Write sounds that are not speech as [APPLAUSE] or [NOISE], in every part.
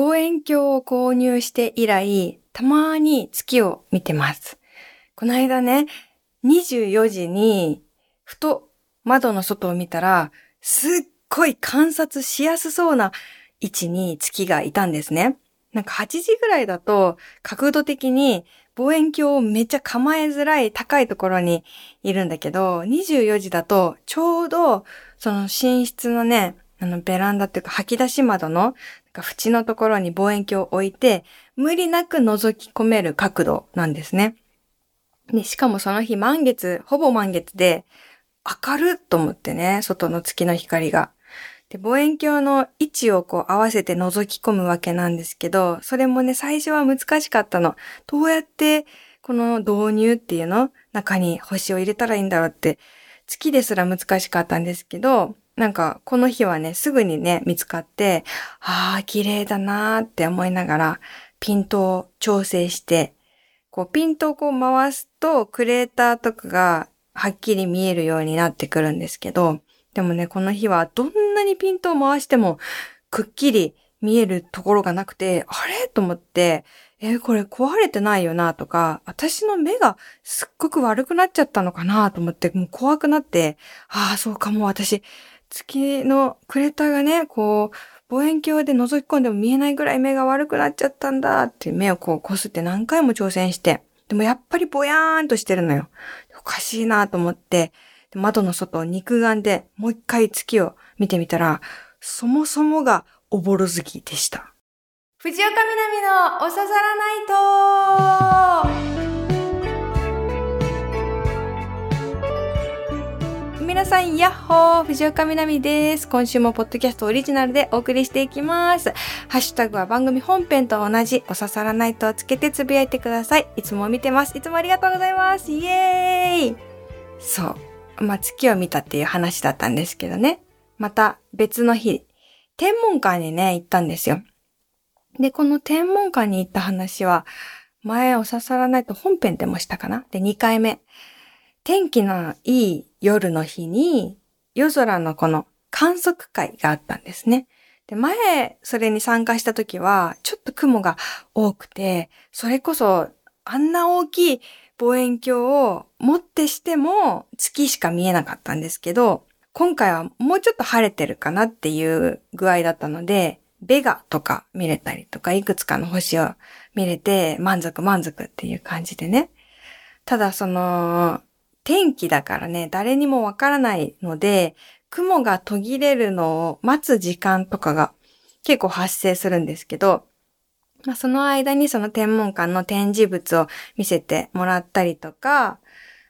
望遠鏡を購入して以来、たまに月を見てます。この間ね、24時に、ふと窓の外を見たら、すっごい観察しやすそうな位置に月がいたんですね。なんか8時ぐらいだと角度的に望遠鏡をめっちゃ構えづらい高いところにいるんだけど、24時だとちょうどその寝室のね、あのベランダっていうか吐き出し窓の縁のところに望遠鏡を置いて、無理なく覗き込める角度なんですね。で、しかもその日満月、ほぼ満月で、明るっと思ってね、外の月の光が。で、望遠鏡の位置をこう合わせて覗き込むわけなんですけど、それもね、最初は難しかったの。どうやってこの導入っていうの？中に星を入れたらいいんだろうって、月ですら難しかったんですけど、なんかこの日はね、すぐにね、見つかって、ああ、綺麗だなーって思いながら、ピントを調整して、こうピントをこう回すとクレーターとかがはっきり見えるようになってくるんですけど、でもね、この日はどんなにピントを回してもくっきり見えるところがなくて、あれ？と思って、え、これ壊れてないよなとか、私の目がすっごく悪くなっちゃったのかなと思って、もう怖くなって、ああ、そうかも私、月のクレーターがね、こう、望遠鏡で覗き込んでも見えないぐらい目が悪くなっちゃったんだって目をこうこすって何回も挑戦して、でもやっぱりぼやーんとしてるのよ。おかしいなと思って、窓の外を肉眼でもう一回月を見てみたら、そもそもがおぼろ月でした。藤岡みなみのおささらないと皆さん、やっほー藤岡みなみです。今週もポッドキャストオリジナルでお送りしていきます。ハッシュタグは番組本編と同じ、お刺さらないとをつけてつぶやいてください。いつも見てます。いつもありがとうございます。イエーイそう。まあ、月を見たっていう話だったんですけどね。また別の日、天文館にね、行ったんですよ。で、この天文館に行った話は、前お刺さらないと本編でもしたかなで、2回目。天気のいい夜の日に夜空のこの観測会があったんですね。で、前、それに参加した時は、ちょっと雲が多くて、それこそ、あんな大きい望遠鏡を持ってしても月しか見えなかったんですけど、今回はもうちょっと晴れてるかなっていう具合だったので、ベガとか見れたりとか、いくつかの星を見れて満足満足っていう感じでね。ただその、天気だからね、誰にもわからないので、雲が途切れるのを待つ時間とかが結構発生するんですけど、まあ、その間にその天文館の展示物を見せてもらったりとか、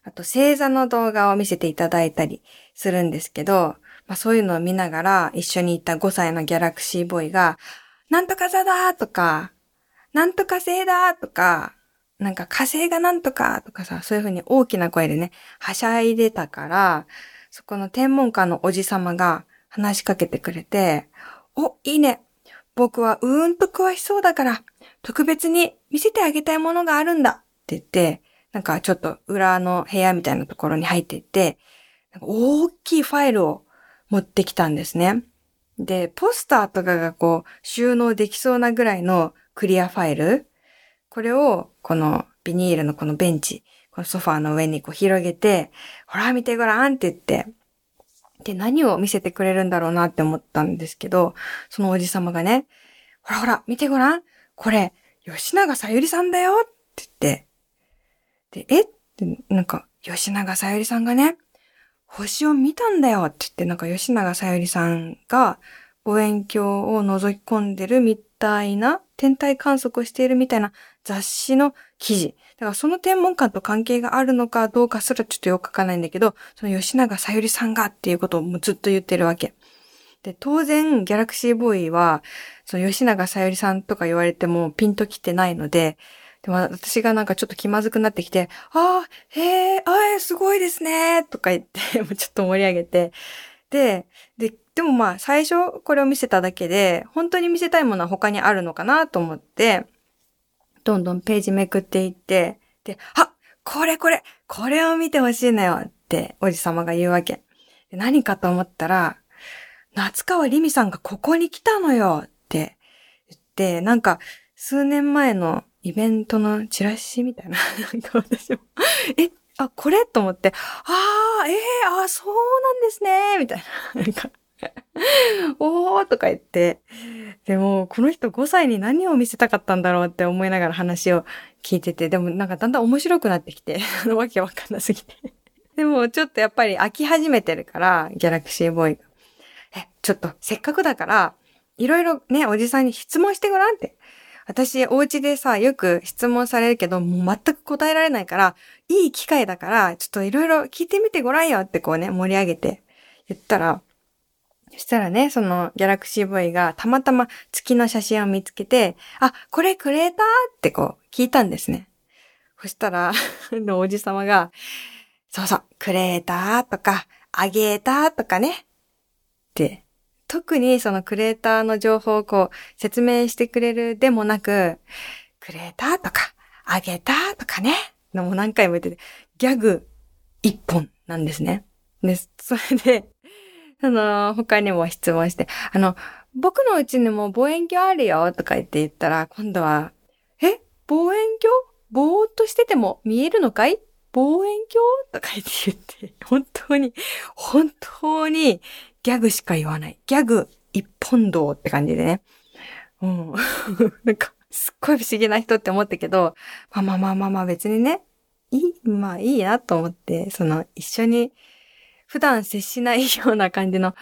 あと星座の動画を見せていただいたりするんですけど、まあ、そういうのを見ながら一緒に行った5歳のギャラクシーボーイが、なんとか座だとか、なんとか星だとか、なんか火星がなんとかとかさ、そういう風に大きな声でね、はしゃいでたから、そこの天文館のおじさまが話しかけてくれて、お、いいね。僕はうーんと詳しそうだから、特別に見せてあげたいものがあるんだって言って、なんかちょっと裏の部屋みたいなところに入っていって、大きいファイルを持ってきたんですね。で、ポスターとかがこう収納できそうなぐらいのクリアファイルこれを、このビニールのこのベンチ、このソファーの上にこう広げて、ほら見てごらんって言って、で、何を見せてくれるんだろうなって思ったんですけど、そのおじさまがね、ほらほら、見てごらん。これ、吉永さゆりさんだよって言って、で、え？って、なんか、吉永さゆりさんがね、星を見たんだよって言って、なんか吉永さゆりさんが望遠鏡を覗き込んでるみたいな、天体観測をしているみたいな雑誌の記事。だからその天文館と関係があるのかどうかすらちょっとよくわかないんだけど、その吉永さゆりさんがっていうことをもうずっと言ってるわけ。で、当然、ギャラクシーボーイは、その吉永さゆりさんとか言われてもピンときてないので、でも私がなんかちょっと気まずくなってきて、ああ、へえ、ああ、すごいですね、とか言って、[LAUGHS] ちょっと盛り上げて、で、で、でもまあ最初これを見せただけで、本当に見せたいものは他にあるのかなと思って、どんどんページめくっていって、で、あこれこれこれを見てほしいのよっておじさまが言うわけ。何かと思ったら、夏川りみさんがここに来たのよって言って、なんか、数年前のイベントのチラシみたいな、[LAUGHS] なんか私も、え、あ、これ？と思って、ああ、ええー、あそうなんですね、みたいな。[LAUGHS] おーとか言って、でも、この人5歳に何を見せたかったんだろうって思いながら話を聞いてて、でもなんかだんだん面白くなってきて、[LAUGHS] あのわけわかんなすぎて。[LAUGHS] でも、ちょっとやっぱり飽き始めてるから、ギャラクシーボーイが。え、ちょっと、せっかくだから、いろいろね、おじさんに質問してごらんって。私、お家でさ、よく質問されるけど、もう全く答えられないから、いい機会だから、ちょっといろいろ聞いてみてごらんよってこうね、盛り上げて言ったら、そしたらね、そのギャラクシーボーイがたまたま月の写真を見つけて、あ、これくれたってこう聞いたんですね。そしたら、[LAUGHS] のおじさまが、そうそう、くれたとか、あげたとかね。って、特にそのクレーターの情報をこう説明してくれるでもなく、クレーターとか、あげたとかね。のも何回も言ってて、ギャグ一本なんですね。で、それで、あの、他にも質問して、あの、僕のうちにも望遠鏡あるよとか言って言ったら、今度は、え望遠鏡？ぼーっとしてても見えるのかい？望遠鏡？とか言って言って、本当に、本当にギャグしか言わない。ギャグ一本道って感じでね。うん。[LAUGHS] なんか、すっごい不思議な人って思ったけど、まあまあまあまあまあ別にね、いい、まあいいなと思って、その一緒に普段接しないような感じの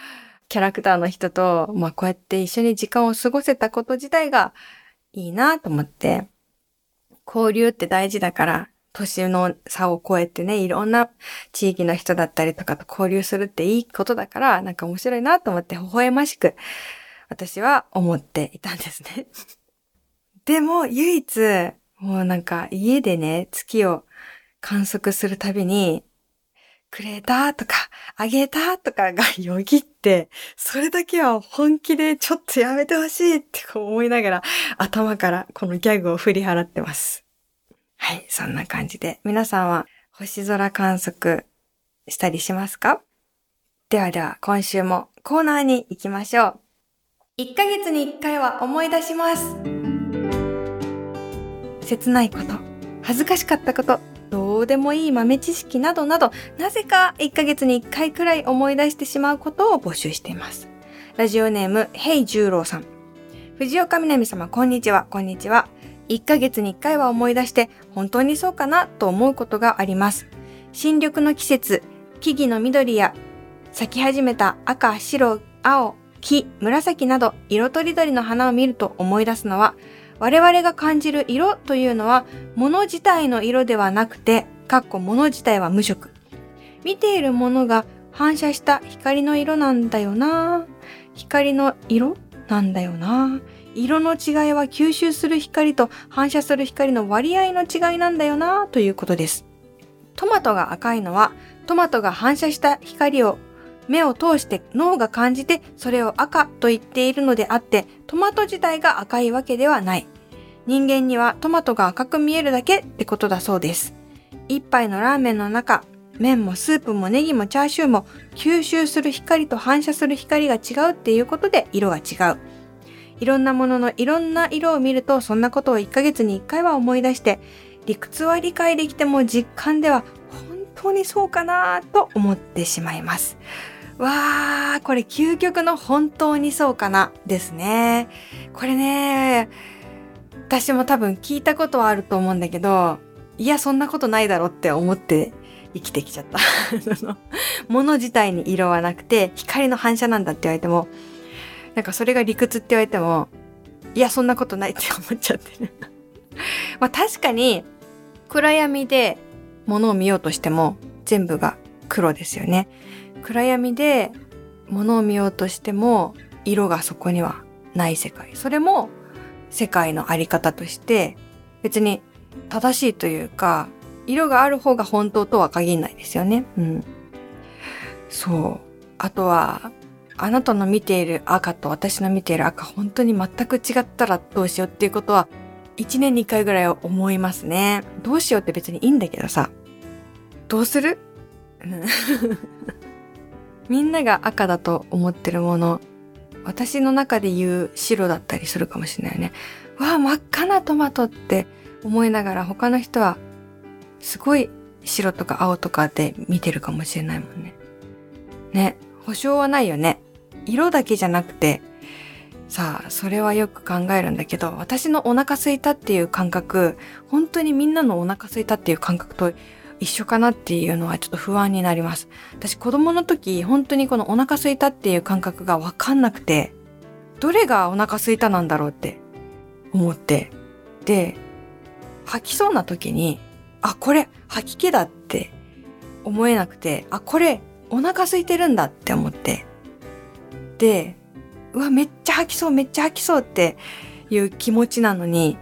キャラクターの人と、まあこうやって一緒に時間を過ごせたこと自体がいいなと思って、交流って大事だから、年の差を超えてね、いろんな地域の人だったりとかと交流するっていいことだから、なんか面白いなと思って微笑ましく、私は思っていたんですね。[LAUGHS] でも、唯一、もうなんか家でね、月を観測するたびに、くれたとか、あげたとかが [LAUGHS] よぎって、それだけは本気でちょっとやめてほしいって思いながら頭からこのギャグを振り払ってます。はい、そんな感じで。皆さんは星空観測したりしますか？ではでは、今週もコーナーに行きましょう。1ヶ月に1回は思い出します。切ないこと、恥ずかしかったこと、どうでもいい豆知識などなど、なぜか1ヶ月に1回くらい思い出してしまうことを募集しています。ラジオネーム、ヘイ十郎さん。藤岡みなみ様、こんにちは、こんにちは。1ヶ月に1回は思い出して本当にそうかなと思うことがあります。新緑の季節、木々の緑や咲き始めた赤、白、青、黄、紫など色とりどりの花を見ると思い出すのは我々が感じる色というのは物自体の色ではなくて、かっこ物自体は無色。見ているものが反射した光の色なんだよな光の色なんだよな色の違いは吸収する光と反射する光の割合の違いなんだよなということです。トマトが赤いのはトマトが反射した光を目を通して脳が感じてそれを赤と言っているのであってトマト自体が赤いわけではない。人間にはトマトが赤く見えるだけってことだそうです。一杯のラーメンの中、麺もスープもネギもチャーシューも吸収する光と反射する光が違うっていうことで色が違う。いろんなもののいろんな色を見るとそんなことを1ヶ月に1回は思い出して理屈は理解できても実感では本当にそうかなと思ってしまいます。わー、これ究極の本当にそうかなですね。これね、私も多分聞いたことはあると思うんだけど、いや、そんなことないだろって思って生きてきちゃった。[LAUGHS] 物自体に色はなくて、光の反射なんだって言われても、なんかそれが理屈って言われても、いや、そんなことないって思っちゃってる。[LAUGHS] まあ確かに、暗闇で物を見ようとしても全部が黒ですよね。暗闇で物を見ようとしても色がそこにはない世界。それも世界のあり方として別に正しいというか、色がある方が本当とは限らないですよね。うん。そう。あとは、あなたの見ている赤と私の見ている赤、本当に全く違ったらどうしようっていうことは、一年に一回ぐらいは思いますね。どうしようって別にいいんだけどさ。どうする？みんなが赤だと思ってるもの、私の中で言う白だったりするかもしれないよね。わあ、真っ赤なトマトって思いながら他の人はすごい白とか青とかで見てるかもしれないもんね。ね、保証はないよね。色だけじゃなくて、さあ、それはよく考えるんだけど、私のお腹空いたっていう感覚、本当にみんなのお腹空いたっていう感覚と一緒かなっていうのはちょっと不安になります。私子供の時、本当にこのお腹空いたっていう感覚がわかんなくて、どれがお腹空いたなんだろうって思って、で、吐きそうな時に、あ、これ吐き気だって思えなくて、あ、これお腹空いてるんだって思って、で、うわ、めっちゃ吐きそう、めっちゃ吐きそうっていう気持ちなのに、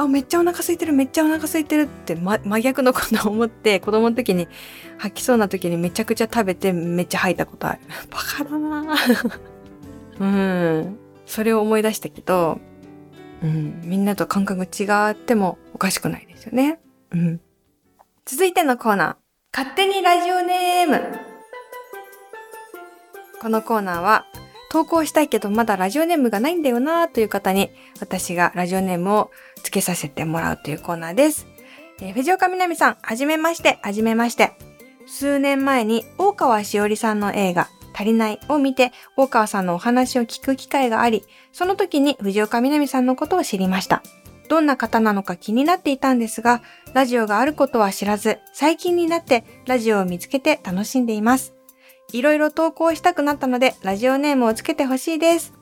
あ、めっちゃお腹空いてる、めっちゃお腹空いてるって、ま、真逆のことを思って、子供の時に吐きそうな時にめちゃくちゃ食べてめっちゃ吐いたことある。[LAUGHS] バカだな [LAUGHS] うん。それを思い出したけど、うん、みんなと感覚違ってもおかしくないですよね。うん。続いてのコーナー。勝手にラジオネーム。このコーナーは、投稿したいけどまだラジオネームがないんだよなという方に、私がラジオネームを付けさせてもらうというコーナーです。えー、藤岡みなみさん、はじめまして、はじめまして。数年前に大川しおりさんの映画、足りないを見て、大川さんのお話を聞く機会があり、その時に藤岡みなみさんのことを知りました。どんな方なのか気になっていたんですが、ラジオがあることは知らず、最近になってラジオを見つけて楽しんでいます。いろいろ投稿したくなったので、ラジオネームをつけてほしいです。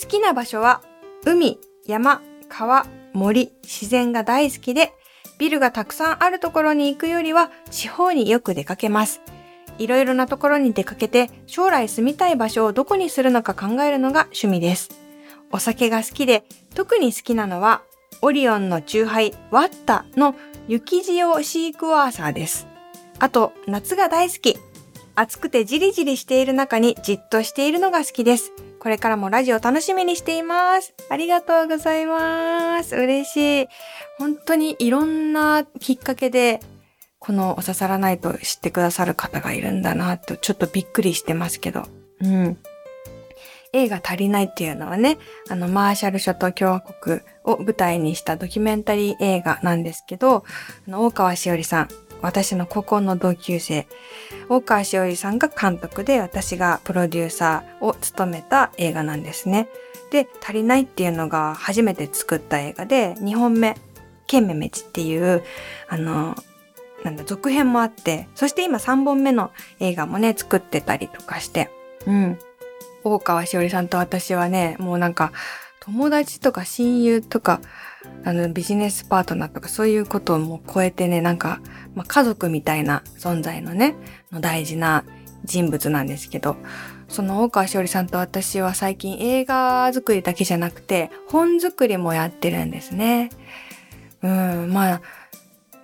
好きな場所は、海、山、川、森、自然が大好きで、ビルがたくさんあるところに行くよりは、地方によく出かけます。いろいろなところに出かけて、将来住みたい場所をどこにするのか考えるのが趣味です。お酒が好きで、特に好きなのは、オリオンのチューハイ、ワッタの雪塩シークワーサーです。あと、夏が大好き。暑くてじりじりしている中にじっとしているのが好きです。これからもラジオ楽しみにしています。ありがとうございます。嬉しい。本当にいろんなきっかけで、このお刺さらないと知ってくださる方がいるんだなと、ちょっとびっくりしてますけど。うん。映画足りないっていうのはね、あの、マーシャル諸島共和国を舞台にしたドキュメンタリー映画なんですけど、あの大川しおりさん、私の高校の同級生、大川しおりさんが監督で私がプロデューサーを務めた映画なんですね。で、足りないっていうのが初めて作った映画で、2本目、ケンメメチっていう、あの、なんだ、続編もあって、そして今3本目の映画もね、作ってたりとかして、うん。大川しおりさんと私はね、もうなんか、友達とか親友とか、あの、ビジネスパートナーとかそういうことをもう超えてね、なんか、まあ、家族みたいな存在のね、の大事な人物なんですけど、その大川しおりさんと私は最近映画作りだけじゃなくて、本作りもやってるんですね。うん、まあ、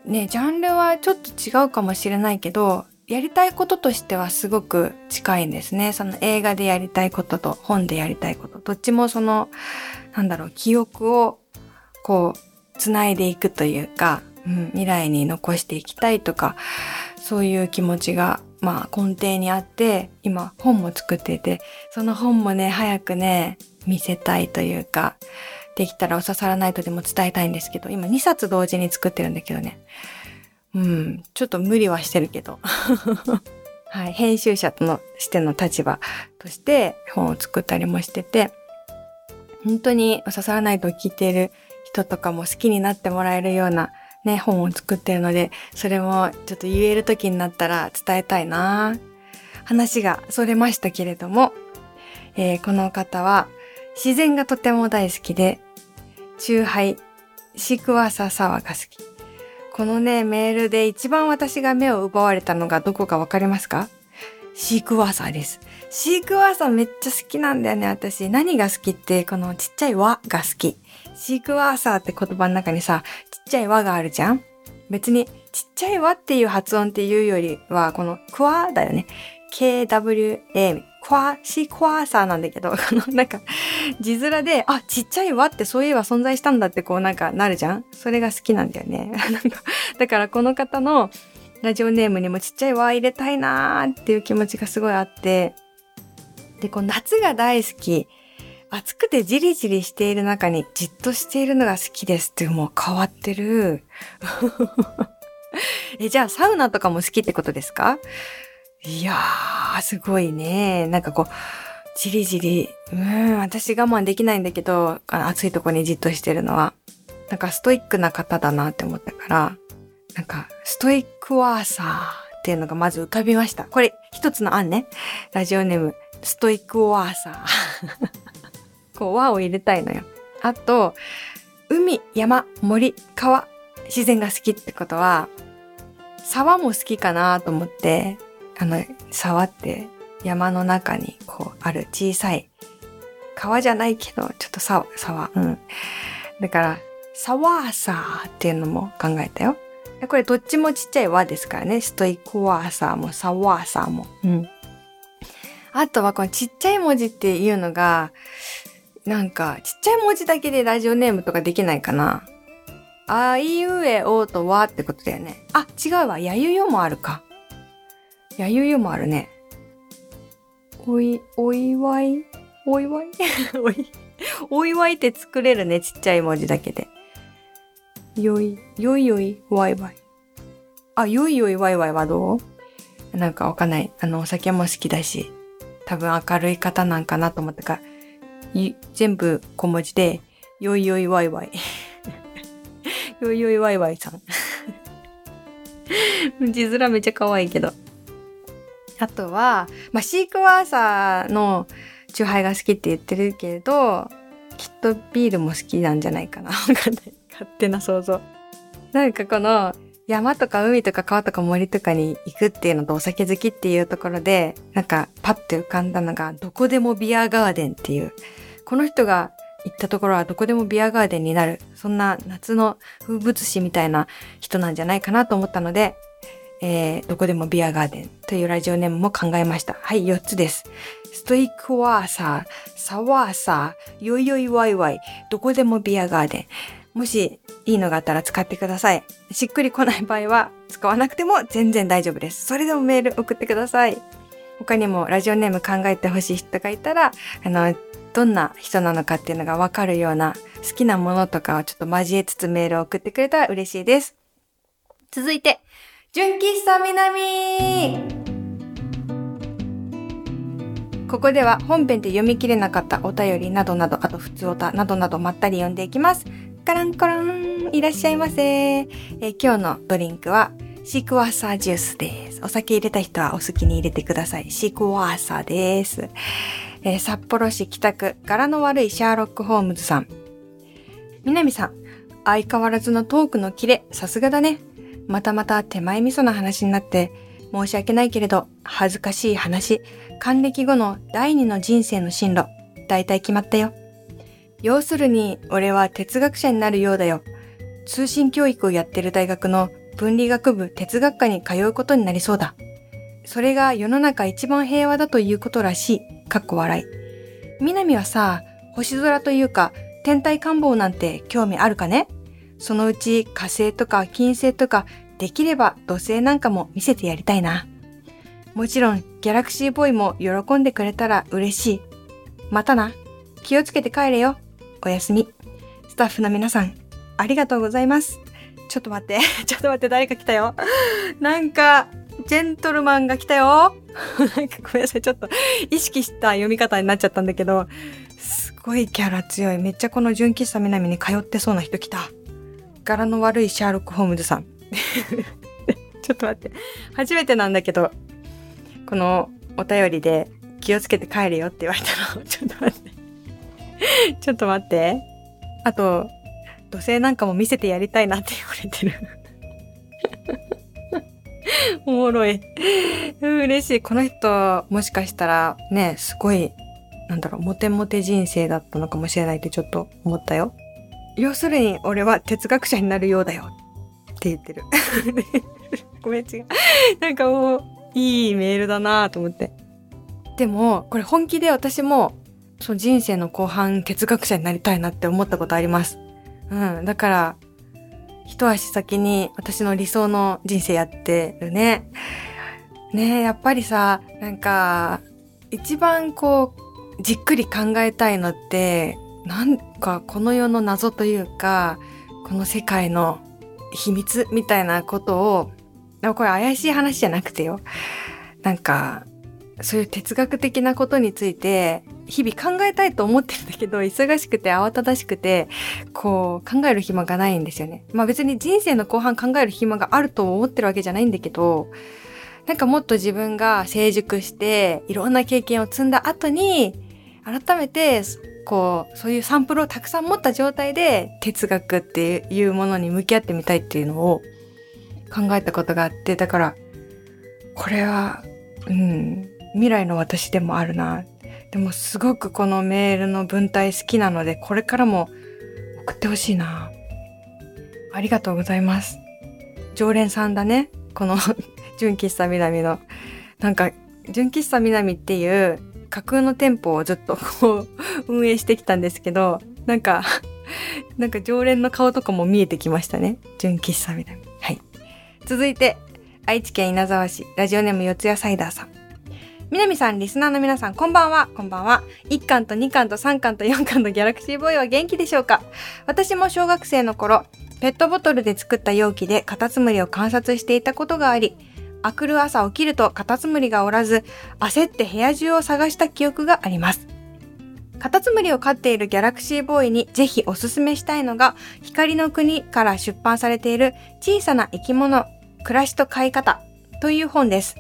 ね、ジャンルはちょっと違うかもしれないけど、やりたいこととしてはすごく近いんですね。その映画でやりたいことと本でやりたいこと。どっちもその、なんだろう、記憶をこう、つないでいくというか、うん、未来に残していきたいとか、そういう気持ちが、まあ根底にあって、今本も作っていて、その本もね、早くね、見せたいというか、できたらお刺さらないとでも伝えたいんですけど、今2冊同時に作ってるんだけどね。うん、ちょっと無理はしてるけど。[LAUGHS] はい、編集者とのしての立場として本を作ったりもしてて、本当にお刺さらないと聞いている人とかも好きになってもらえるようなね、本を作ってるので、それもちょっと言える時になったら伝えたいな話がそれましたけれども、えー、この方は自然がとても大好きで、チューハイ、シークワーサーサワーが好き。このね、メールで一番私が目を奪われたのがどこかわかりますか？シークワーサーです。シークワーサーめっちゃ好きなんだよね、私。何が好きって、このちっちゃい輪が好き。シークワーサーって言葉の中にさ、ちっちゃい輪があるじゃん？別に、ちっちゃい輪っていう発音っていうよりは、このクワだよね。KWA、クワ、シークワーサーなんだけど、[LAUGHS] このなんか、字面で、あ、ちっちゃい輪ってそういえば存在したんだってこうなんかなるじゃん？それが好きなんだよね。[LAUGHS] だからこの方のラジオネームにもちっちゃい輪入れたいなーっていう気持ちがすごいあって、でで、こう夏が大好き。暑くてじりじりしている中にじっとしているのが好きですってもう変わってる。[LAUGHS] え、じゃあサウナとかも好きってことですか？いやー、すごいね。なんかこう、じりじり、うん、私我慢できないんだけど、暑いとこにじっとしてるのは。なんかストイックな方だなって思ったから、なんか、ストイックワーサーっていうのがまず浮かびました。これ、一つの案ね。ラジオネーム、ストイックワーサー。こう、和を入れたいのよ。あと、海、山、森、川、自然が好きってことは、沢も好きかなと思って、あの、沢って山の中にこうある小さい川じゃないけど、ちょっと沢、沢、うん。だから、サワーサーっていうのも考えたよ。これどっちもちっちゃい和ですからね。ストイックワーサーもサワーサーも。うん。あとはこのちっちゃい文字っていうのが、なんかちっちゃい文字だけでラジオネームとかできないかな。あいうえおとわってことだよね。あ、違うわ。やゆよもあるか。やゆよもあるね。おい、お祝い？お祝い？おい、[LAUGHS] お祝いって作れるね。ちっちゃい文字だけで。よい、よいよい、わいわい。あ、よいよいわいわいはどう？なんかわかんない。あの、お酒も好きだし、多分明るい方なんかなと思ったから、全部小文字で、よいよいわいわい。[LAUGHS] よいよいわいわいさん。[LAUGHS] 字面めっちゃ可愛いけど。あとは、まあ、シークワーサーのチューハイが好きって言ってるけど、きっとビールも好きなんじゃないかな。[LAUGHS] 勝手な想像。なんかこの、山とか海とか川とか森とかに行くっていうのとお酒好きっていうところで、なんかパッて浮かんだのが、どこでもビアガーデンっていう。この人が行ったところはどこでもビアガーデンになる。そんな夏の風物詩みたいな人なんじゃないかなと思ったので、えー、どこでもビアガーデンというラジオネームも考えました。はい、4つです。ストイックワーサー、サワーサー、ヨイヨイワイワイ、どこでもビアガーデン。もしいいのがあったら使ってください。しっくりこない場合は使わなくても全然大丈夫です。それでもメール送ってください。他にもラジオネーム考えてほしい人がいたら、あの、どんな人なのかっていうのがわかるような好きなものとかをちょっと交えつつメールを送ってくれたら嬉しいです。続いて、純喫茶南ここでは本編で読み切れなかったお便りなどなど、あと普通おたなどなどまったり読んでいきます。カランコランいらっしゃいませ、え、今日のドリンクはシークワーサージュースです。お酒入れた人はお好きに入れてください。シークワーサーです。えー、札幌市北区、柄の悪いシャーロック・ホームズさん。南さん、相変わらずのトークのキレ、さすがだね。またまた手前味噌な話になって、申し訳ないけれど、恥ずかしい話、還暦後の第二の人生の進路、大体決まったよ。要するに、俺は哲学者になるようだよ。通信教育をやってる大学の分理学部哲学科に通うことになりそうだ。それが世の中一番平和だということらしい。かっこ笑い。南はさ、星空というか、天体観望なんて興味あるかね？そのうち火星とか金星とか、できれば土星なんかも見せてやりたいな。もちろん、ギャラクシーボーイも喜んでくれたら嬉しい。またな。気をつけて帰れよ。おやすみ。スタッフの皆さん、ありがとうございます。ちょっと待って。[LAUGHS] ちょっと待って、誰か来たよ。なんか、ジェントルマンが来たよ。[LAUGHS] なんかごめんなさい。ちょっと意識した読み方になっちゃったんだけど、すごいキャラ強い。めっちゃこの純喫茶南に通ってそうな人来た。柄の悪いシャーロック・ホームズさん。[LAUGHS] ちょっと待って。初めてなんだけど、このお便りで気をつけて帰れよって言われたの。[LAUGHS] ちょっと待って。ちょっと待って。あと、土星なんかも見せてやりたいなって言われてる [LAUGHS] おもろい。嬉しい。この人、もしかしたらね、すごい、なんだろう、モテモテ人生だったのかもしれないってちょっと思ったよ。要するに、俺は哲学者になるようだよ。って言ってる。[LAUGHS] ごめん、違う。なんかもう、いいメールだなと思って。でも、これ本気で私も、その人生の後半哲学者になりたいなって思ったことあります。うん。だから、一足先に私の理想の人生やってるね。ねえ、やっぱりさ、なんか、一番こう、じっくり考えたいのって、なんかこの世の謎というか、この世界の秘密みたいなことを、でもこれ怪しい話じゃなくてよ。なんか、そういう哲学的なことについて、日々考えたいと思ってるんだけど、忙しくて慌ただしくて、こう、考える暇がないんですよね。まあ別に人生の後半考える暇があると思ってるわけじゃないんだけど、なんかもっと自分が成熟して、いろんな経験を積んだ後に、改めて、こう、そういうサンプルをたくさん持った状態で、哲学っていうものに向き合ってみたいっていうのを考えたことがあって、だから、これは、うん、未来の私でもあるな。でもすごくこのメールの文体好きなので、これからも送ってほしいな。ありがとうございます。常連さんだね。この [LAUGHS] 純喫茶南の。なんか、純喫茶南っていう架空の店舗をずっとこう [LAUGHS] 運営してきたんですけど、なんか、[LAUGHS] なんか常連の顔とかも見えてきましたね。純喫茶南。はい。続いて、愛知県稲沢市、ラジオネーム四谷サイダーさん。南さん、リスナーの皆さん、こんばんは。こんばんは。1巻と2巻と3巻と4巻のギャラクシーボーイは元気でしょうか？私も小学生の頃、ペットボトルで作った容器でカタツムリを観察していたことがあり、あくる朝起きるとカタツムリがおらず、焦って部屋中を探した記憶があります。カタツムリを飼っているギャラクシーボーイにぜひおすすめしたいのが、光の国から出版されている小さな生き物、暮らしと飼い方という本です。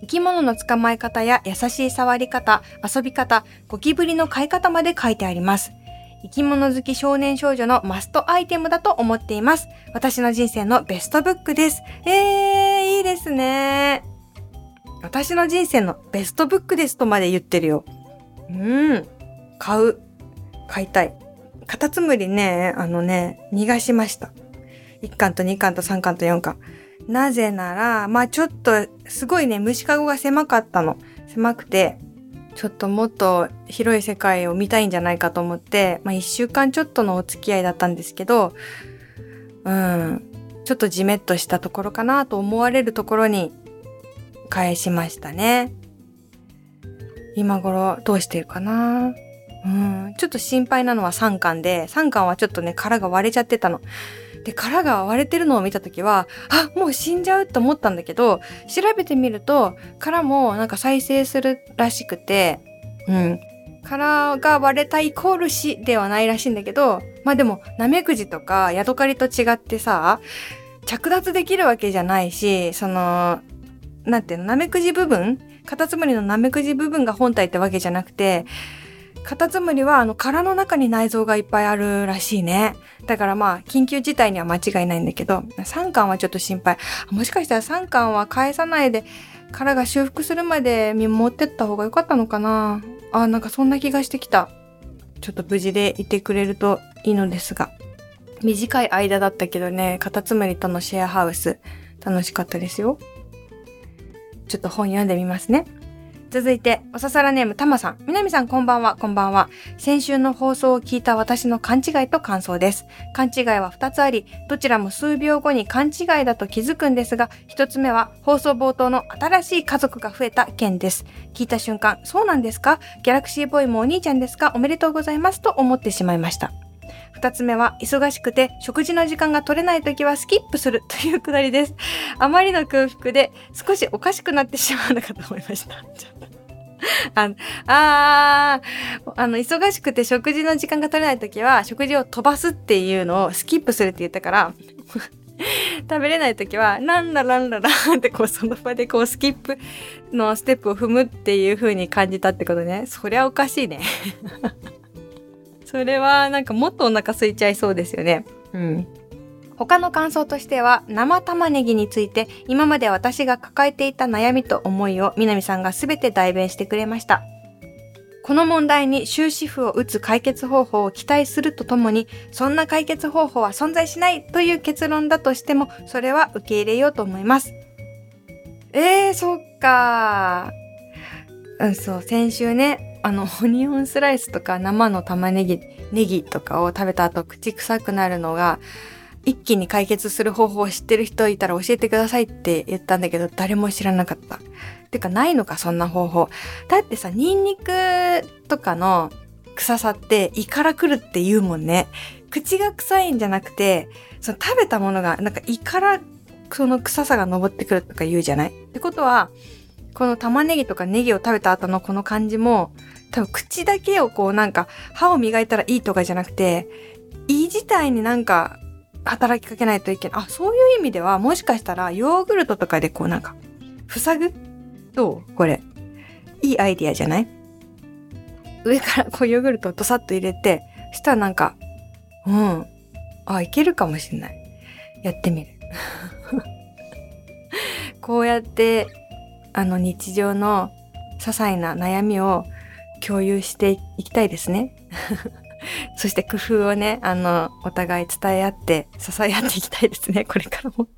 生き物の捕まえ方や優しい触り方、遊び方、ゴキブリの飼い方まで書いてあります。生き物好き少年少女のマストアイテムだと思っています。私の人生のベストブックです。えー、いいですね。私の人生のベストブックですとまで言ってるよ。うん。買う。買いたい。カタツムリね、あのね、逃がしました。1巻と2巻と3巻と4巻。なぜなら、まあちょっと、すごいね、虫かごが狭かったの。狭くて、ちょっともっと広い世界を見たいんじゃないかと思って、まあ一週間ちょっとのお付き合いだったんですけど、うん、ちょっとじめっとしたところかなと思われるところに返しましたね。今頃どうしてるかな？うん、ちょっと心配なのは3巻で、3巻はちょっとね、殻が割れちゃってたの。で、殻が割れてるのを見たときは、あ、もう死んじゃうと思ったんだけど、調べてみると、殻もなんか再生するらしくて、うん。殻が割れたイコール死ではないらしいんだけど、まあでも、ナメクジとかヤドカリと違ってさ、着脱できるわけじゃないし、その、なんていうの、ナメクジ部分カタツムリのナメクジ部分が本体ってわけじゃなくて、カタツムリはあの殻の中に内臓がいっぱいあるらしいね。だからまあ、緊急事態には間違いないんだけど、3巻はちょっと心配。もしかしたら3巻は返さないで、殻が修復するまで見守ってった方が良かったのかなあ、なんかそんな気がしてきた。ちょっと無事でいてくれるといいのですが。短い間だったけどね、カタツムリとのシェアハウス、楽しかったですよ。ちょっと本読んでみますね。続いて、おささらネームたまさん。みなみさんこんばんは、こんばんは。先週の放送を聞いた私の勘違いと感想です。勘違いは2つあり、どちらも数秒後に勘違いだと気づくんですが、1つ目は放送冒頭の新しい家族が増えた件です。聞いた瞬間、そうなんですか？ギャラクシーボーイもお兄ちゃんですか？おめでとうございますと思ってしまいました。二つ目は、忙しくて食事の時間が取れない時はスキップする [LAUGHS] というくだりです。あまりの空腹で少しおかしくなってしまうのかと思いました。[LAUGHS] あのあーあの、忙しくて食事の時間が取れない時は食事を飛ばすっていうのをスキップするって言ったから、[LAUGHS] 食べれない時は、ランラランラランってこうその場でこうスキップのステップを踏むっていう風に感じたってことね。そりゃおかしいね。[LAUGHS] それはなんかもっとお腹空いちゃいそうですよね。うん。他の感想としては、生玉ねぎについて、今まで私が抱えていた悩みと思いを、南さんがすべて代弁してくれました。この問題に終止符を打つ解決方法を期待するとともに、そんな解決方法は存在しないという結論だとしても、それは受け入れようと思います。えー、そっかうん、そう、先週ね、あの、オニオンスライスとか生の玉ねぎ、ネギとかを食べた後口臭くなるのが、一気に解決する方法を知ってる人いたら教えてくださいって言ったんだけど、誰も知らなかった。てかないのか、そんな方法。だってさ、ニンニクとかの臭さって胃から来るって言うもんね。口が臭いんじゃなくて、その食べたものが、なんか胃からその臭さが昇ってくるとか言うじゃない？ってことは、この玉ねぎとかネギを食べた後のこの感じも、多分口だけをこうなんか歯を磨いたらいいとかじゃなくて、胃自体になんか働きかけないといけない。あ、そういう意味ではもしかしたらヨーグルトとかでこうなんか、塞ぐ？どう？これ。いいアイディアじゃない？上からこうヨーグルトをドサッと入れて、したらなんか、うん。あ、いけるかもしんない。やってみる。[LAUGHS] こうやって、あの日常の些細な悩みを共有していきたいですね。[LAUGHS] そして工夫をね、あの、お互い伝え合って、支え合っていきたいですね、これからも。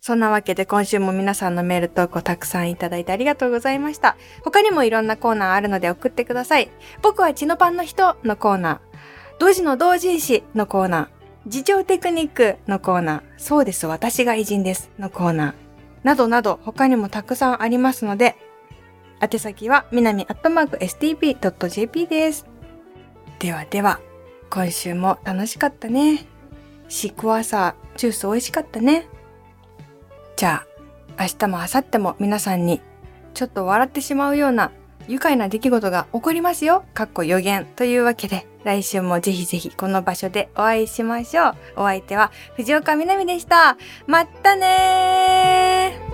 そんなわけで今週も皆さんのメール投稿たくさんいただいてありがとうございました。他にもいろんなコーナーあるので送ってください。僕は血のパンの人のコーナー、同時の同人誌のコーナー、自情テクニックのコーナー、そうです、私が偉人ですのコーナー、などなど他にもたくさんありますので、宛先は、みなみアットマーク stp.jp です。ではでは、今週も楽しかったね。シークワーサー、ジュース美味しかったね。じゃあ、明日も明後日も皆さんに、ちょっと笑ってしまうような愉快な出来事が起こりますよ。かっこ予言。というわけで、来週もぜひぜひこの場所でお会いしましょう。お相手は藤岡みなみでした。まったねー